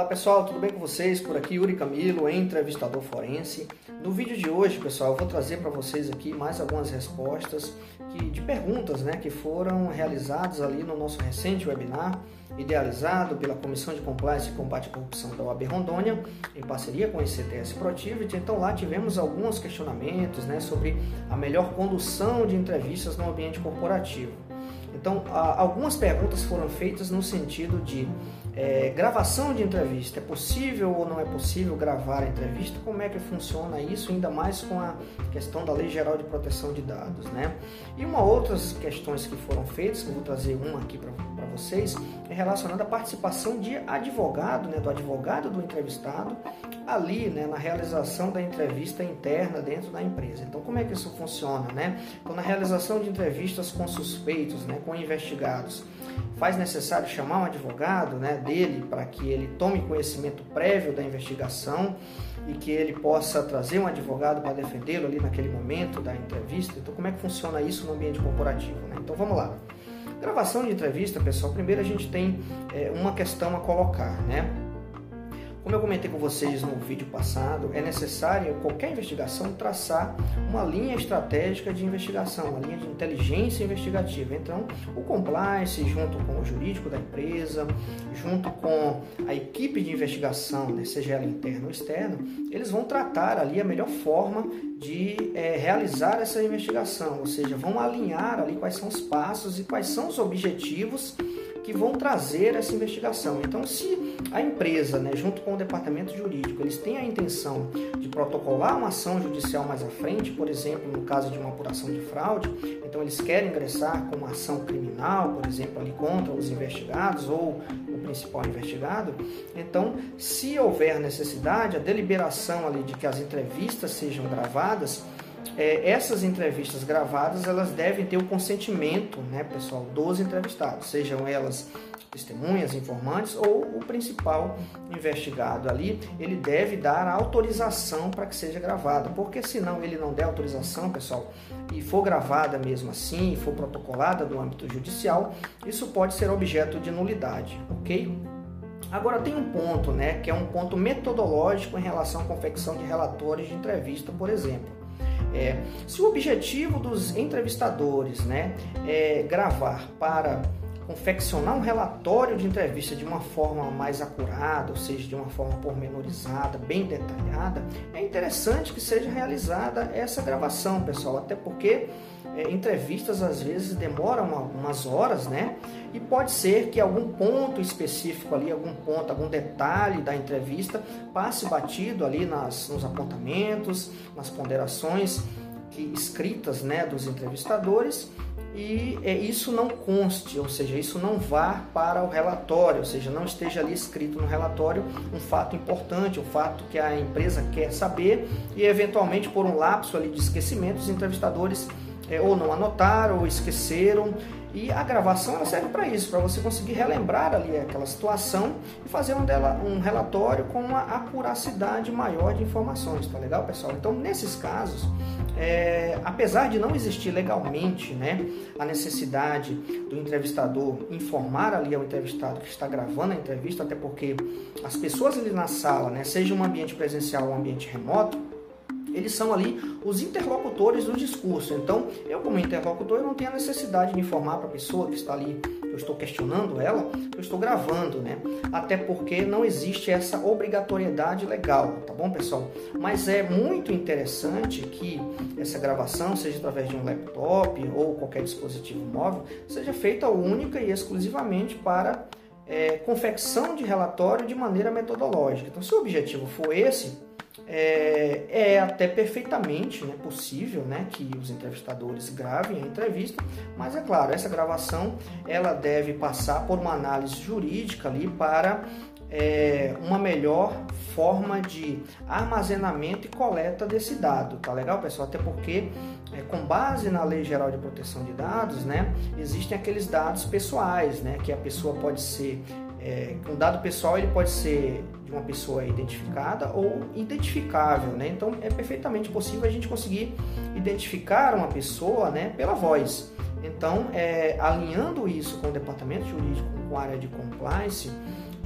Olá pessoal, tudo bem com vocês? Por aqui Yuri Camilo, entrevistador forense. No vídeo de hoje, pessoal, eu vou trazer para vocês aqui mais algumas respostas que, de perguntas né, que foram realizadas ali no nosso recente webinar, idealizado pela Comissão de Compliance e Combate à Corrupção da OAB Rondônia, em parceria com o ICTS Protivity. Então lá tivemos alguns questionamentos né, sobre a melhor condução de entrevistas no ambiente corporativo. Então, algumas perguntas foram feitas no sentido de é, gravação de entrevista. É possível ou não é possível gravar a entrevista? Como é que funciona isso, ainda mais com a questão da Lei Geral de Proteção de Dados, né? E uma outras questões que foram feitas, que eu vou trazer uma aqui para vocês, é relacionada à participação de advogado, né, do advogado do entrevistado, ali, né, na realização da entrevista interna dentro da empresa. Então, como é que isso funciona, né? Então, na realização de entrevistas com suspeitos, né, com investigados, faz necessário chamar um advogado né, dele para que ele tome conhecimento prévio da investigação e que ele possa trazer um advogado para defendê-lo ali naquele momento da entrevista. Então, como é que funciona isso no ambiente corporativo? Né? Então, vamos lá. Gravação de entrevista, pessoal, primeiro a gente tem é, uma questão a colocar, né? Como eu comentei com vocês no vídeo passado, é necessário qualquer investigação traçar uma linha estratégica de investigação, uma linha de inteligência investigativa. Então, o compliance, junto com o jurídico da empresa, junto com a equipe de investigação, né, seja ela interna ou externa, eles vão tratar ali a melhor forma de é, realizar essa investigação, ou seja, vão alinhar ali quais são os passos e quais são os objetivos que vão trazer essa investigação. Então, se a empresa, né, junto com o departamento jurídico, eles têm a intenção de protocolar uma ação judicial mais à frente, por exemplo, no caso de uma apuração de fraude, então eles querem ingressar com uma ação criminal, por exemplo, ali contra os investigados ou o principal investigado, então, se houver necessidade, a deliberação ali de que as entrevistas sejam gravadas, é, essas entrevistas gravadas elas devem ter o consentimento, né, pessoal, dos entrevistados, sejam elas testemunhas, informantes ou o principal investigado ali, ele deve dar a autorização para que seja gravada, porque se não ele não der autorização, pessoal, e for gravada mesmo assim, for protocolada no âmbito judicial, isso pode ser objeto de nulidade, ok? Agora tem um ponto, né, que é um ponto metodológico em relação à confecção de relatórios de entrevista, por exemplo. É, se o objetivo dos entrevistadores né, é gravar para confeccionar um relatório de entrevista de uma forma mais acurada, ou seja, de uma forma pormenorizada, bem detalhada, é interessante que seja realizada essa gravação, pessoal, até porque é, entrevistas às vezes demoram uma, umas horas, né? E pode ser que algum ponto específico ali, algum ponto, algum detalhe da entrevista passe batido ali nas, nos apontamentos, nas ponderações escritas, né, dos entrevistadores e é, isso não conste, ou seja, isso não vá para o relatório, ou seja, não esteja ali escrito no relatório um fato importante, um fato que a empresa quer saber e eventualmente por um lapso ali de esquecimento os entrevistadores é, ou não anotaram ou esqueceram e a gravação ela serve para isso, para você conseguir relembrar ali aquela situação e fazer um, dela, um relatório com uma acuracidade maior de informações, tá legal, pessoal? Então, nesses casos, é, apesar de não existir legalmente né, a necessidade do entrevistador informar ali ao entrevistado que está gravando a entrevista, até porque as pessoas ali na sala, né, seja um ambiente presencial ou um ambiente remoto, eles são ali os interlocutores do discurso. Então, eu como interlocutor, eu não tenho a necessidade de informar para a pessoa que está ali, eu estou questionando ela, eu estou gravando, né? Até porque não existe essa obrigatoriedade legal, tá bom, pessoal? Mas é muito interessante que essa gravação, seja através de um laptop ou qualquer dispositivo móvel, seja feita única e exclusivamente para é, confecção de relatório de maneira metodológica. Então, se o objetivo for esse, é, é até perfeitamente né, possível né, que os entrevistadores gravem a entrevista, mas é claro, essa gravação ela deve passar por uma análise jurídica ali para é, uma melhor forma de armazenamento e coleta desse dado, tá legal, pessoal? Até porque, é, com base na Lei Geral de Proteção de Dados, né, existem aqueles dados pessoais, né, que a pessoa pode ser é, um dado pessoal ele pode ser de uma pessoa identificada ou identificável, né? Então é perfeitamente possível a gente conseguir identificar uma pessoa, né, pela voz. Então, é, alinhando isso com o departamento jurídico, com a área de compliance,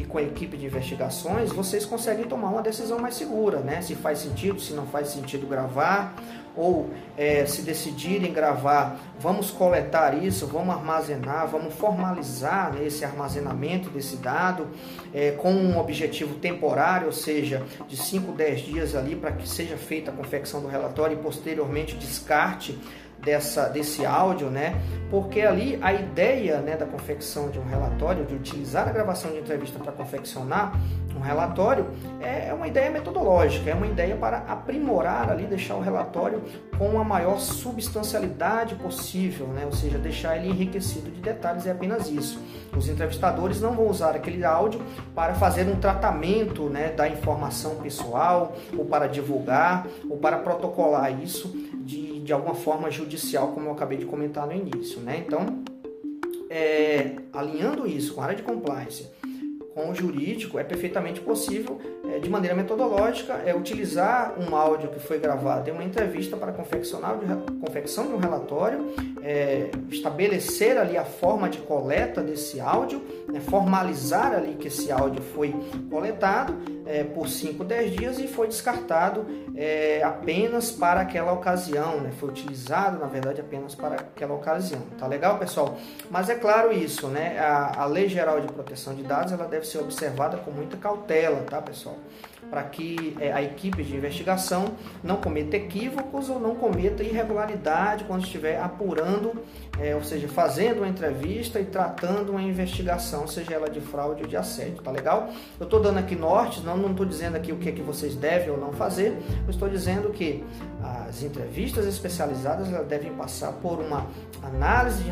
e com a equipe de investigações, vocês conseguem tomar uma decisão mais segura, né? Se faz sentido, se não faz sentido gravar, ou é, se decidirem gravar, vamos coletar isso, vamos armazenar, vamos formalizar né, esse armazenamento desse dado é, com um objetivo temporário, ou seja, de 5, 10 dias ali para que seja feita a confecção do relatório e posteriormente descarte dessa, desse áudio, né? Porque ali a ideia né, da confecção de um relatório, de utilizar a gravação de entrevista para confeccionar um relatório, é, é uma ideia metodológica, é uma ideia para aprimorar ali, deixar o relatório com a maior substancialidade possível, né? Ou seja, deixar ele enriquecido de detalhes, é apenas isso. Os entrevistadores não vão usar aquele áudio para fazer um tratamento né, da informação pessoal, ou para divulgar, ou para protocolar isso de de alguma forma judicial, como eu acabei de comentar no início. Né? Então, é, alinhando isso com a área de compliance, com o jurídico, é perfeitamente possível, de maneira metodológica, é, utilizar um áudio que foi gravado em uma entrevista para confeccionar confecção de um relatório, é, estabelecer ali a forma de coleta desse áudio, né, formalizar ali que esse áudio foi coletado é, por 5, 10 dias e foi descartado é, apenas para aquela ocasião, né? foi utilizado na verdade apenas para aquela ocasião. Tá legal, pessoal? Mas é claro isso, né? A, a Lei Geral de Proteção de Dados ela deve ser observada com muita cautela, tá, pessoal? Para que é, a equipe de investigação não cometa equívocos ou não cometa irregularidade quando estiver apurando, é, ou seja, fazendo uma entrevista e tratando uma investigação, seja ela de fraude ou de assédio, tá legal? Eu estou dando aqui nortes, não não estou dizendo aqui o que é que vocês devem ou não fazer, eu estou dizendo que as entrevistas especializadas devem passar por uma análise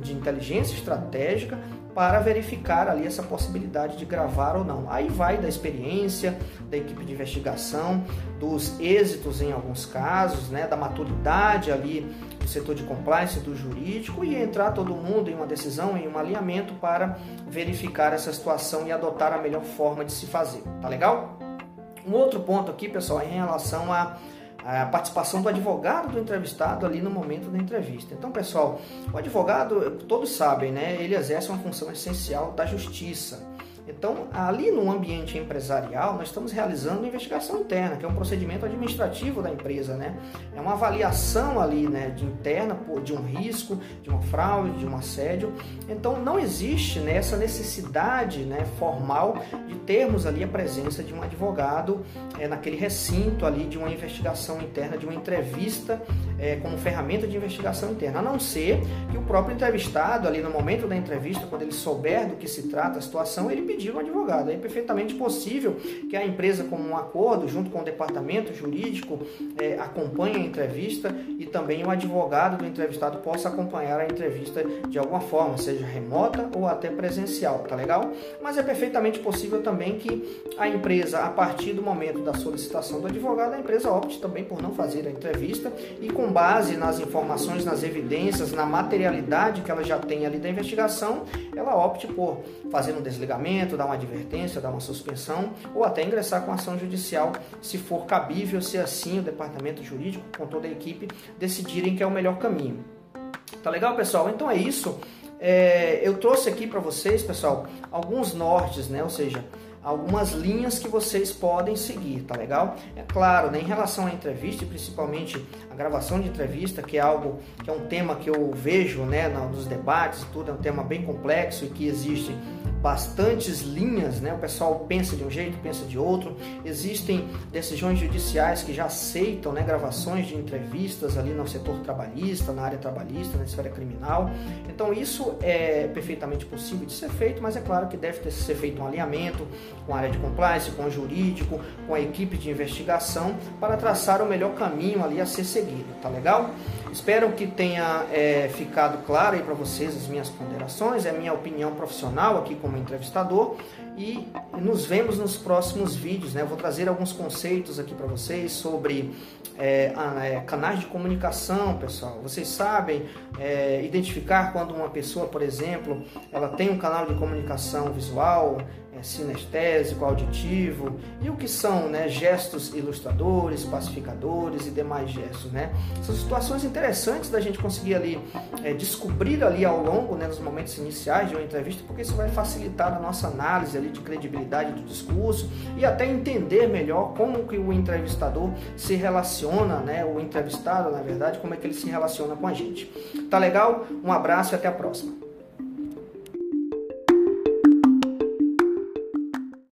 de inteligência estratégica para verificar ali essa possibilidade de gravar ou não. Aí vai da experiência da equipe de investigação, dos êxitos em alguns casos, né, da maturidade ali do setor de compliance, do jurídico e entrar todo mundo em uma decisão, em um alinhamento para verificar essa situação e adotar a melhor forma de se fazer. Tá legal? Um outro ponto aqui, pessoal, é em relação a a participação do advogado do entrevistado ali no momento da entrevista. Então, pessoal, o advogado, todos sabem, né? Ele exerce uma função essencial da justiça. Então, ali no ambiente empresarial, nós estamos realizando investigação interna, que é um procedimento administrativo da empresa, né? É uma avaliação ali, né, de interna de um risco, de uma fraude, de um assédio. Então, não existe né, necessidade, né, formal de termos ali a presença de um advogado é, naquele recinto ali de uma investigação interna, de uma entrevista é, como ferramenta de investigação interna, a não ser que o próprio entrevistado ali no momento da entrevista, quando ele souber do que se trata a situação, ele pedir um advogado. É perfeitamente possível que a empresa, como um acordo, junto com o departamento jurídico, é, acompanhe a entrevista e também o advogado do entrevistado possa acompanhar a entrevista de alguma forma, seja remota ou até presencial, tá legal? Mas é perfeitamente possível também que a empresa, a partir do momento da solicitação do advogado, a empresa opte também por não fazer a entrevista e com base nas informações, nas evidências, na materialidade que ela já tem ali da investigação, ela opte por fazer um desligamento, dar uma advertência, dar uma suspensão ou até ingressar com ação judicial, se for cabível, se assim o departamento jurídico, com toda a equipe, decidirem que é o melhor caminho. Tá legal, pessoal? Então é isso. É, eu trouxe aqui para vocês, pessoal, alguns nortes, né? Ou seja, algumas linhas que vocês podem seguir, tá legal? É claro, né, em relação à entrevista, principalmente a gravação de entrevista, que é algo que é um tema que eu vejo, né, nos debates, tudo é um tema bem complexo e que existe bastantes linhas, né? O pessoal pensa de um jeito, pensa de outro. Existem decisões judiciais que já aceitam, né, gravações de entrevistas ali no setor trabalhista, na área trabalhista, na esfera criminal. Então isso é perfeitamente possível de ser feito, mas é claro que deve ter ser feito um alinhamento com a área de compliance, com o jurídico, com a equipe de investigação para traçar o melhor caminho ali a ser seguido, tá legal? Espero que tenha é, ficado claro aí para vocês as minhas ponderações, é a minha opinião profissional aqui como entrevistador e nos vemos nos próximos vídeos. Né? Eu vou trazer alguns conceitos aqui para vocês sobre é, é, canais de comunicação, pessoal. Vocês sabem é, identificar quando uma pessoa, por exemplo, ela tem um canal de comunicação visual, é, sinestésico, auditivo e o que são né, gestos ilustradores, pacificadores e demais gestos. Né? São situações interessantes da gente conseguir ali é, descobrir ali ao longo, né, nos momentos iniciais de uma entrevista, porque isso vai facilitar a nossa análise ali de credibilidade do discurso e até entender melhor como que o entrevistador se relaciona, né, o entrevistado, na verdade, como é que ele se relaciona com a gente. Tá legal? Um abraço e até a próxima.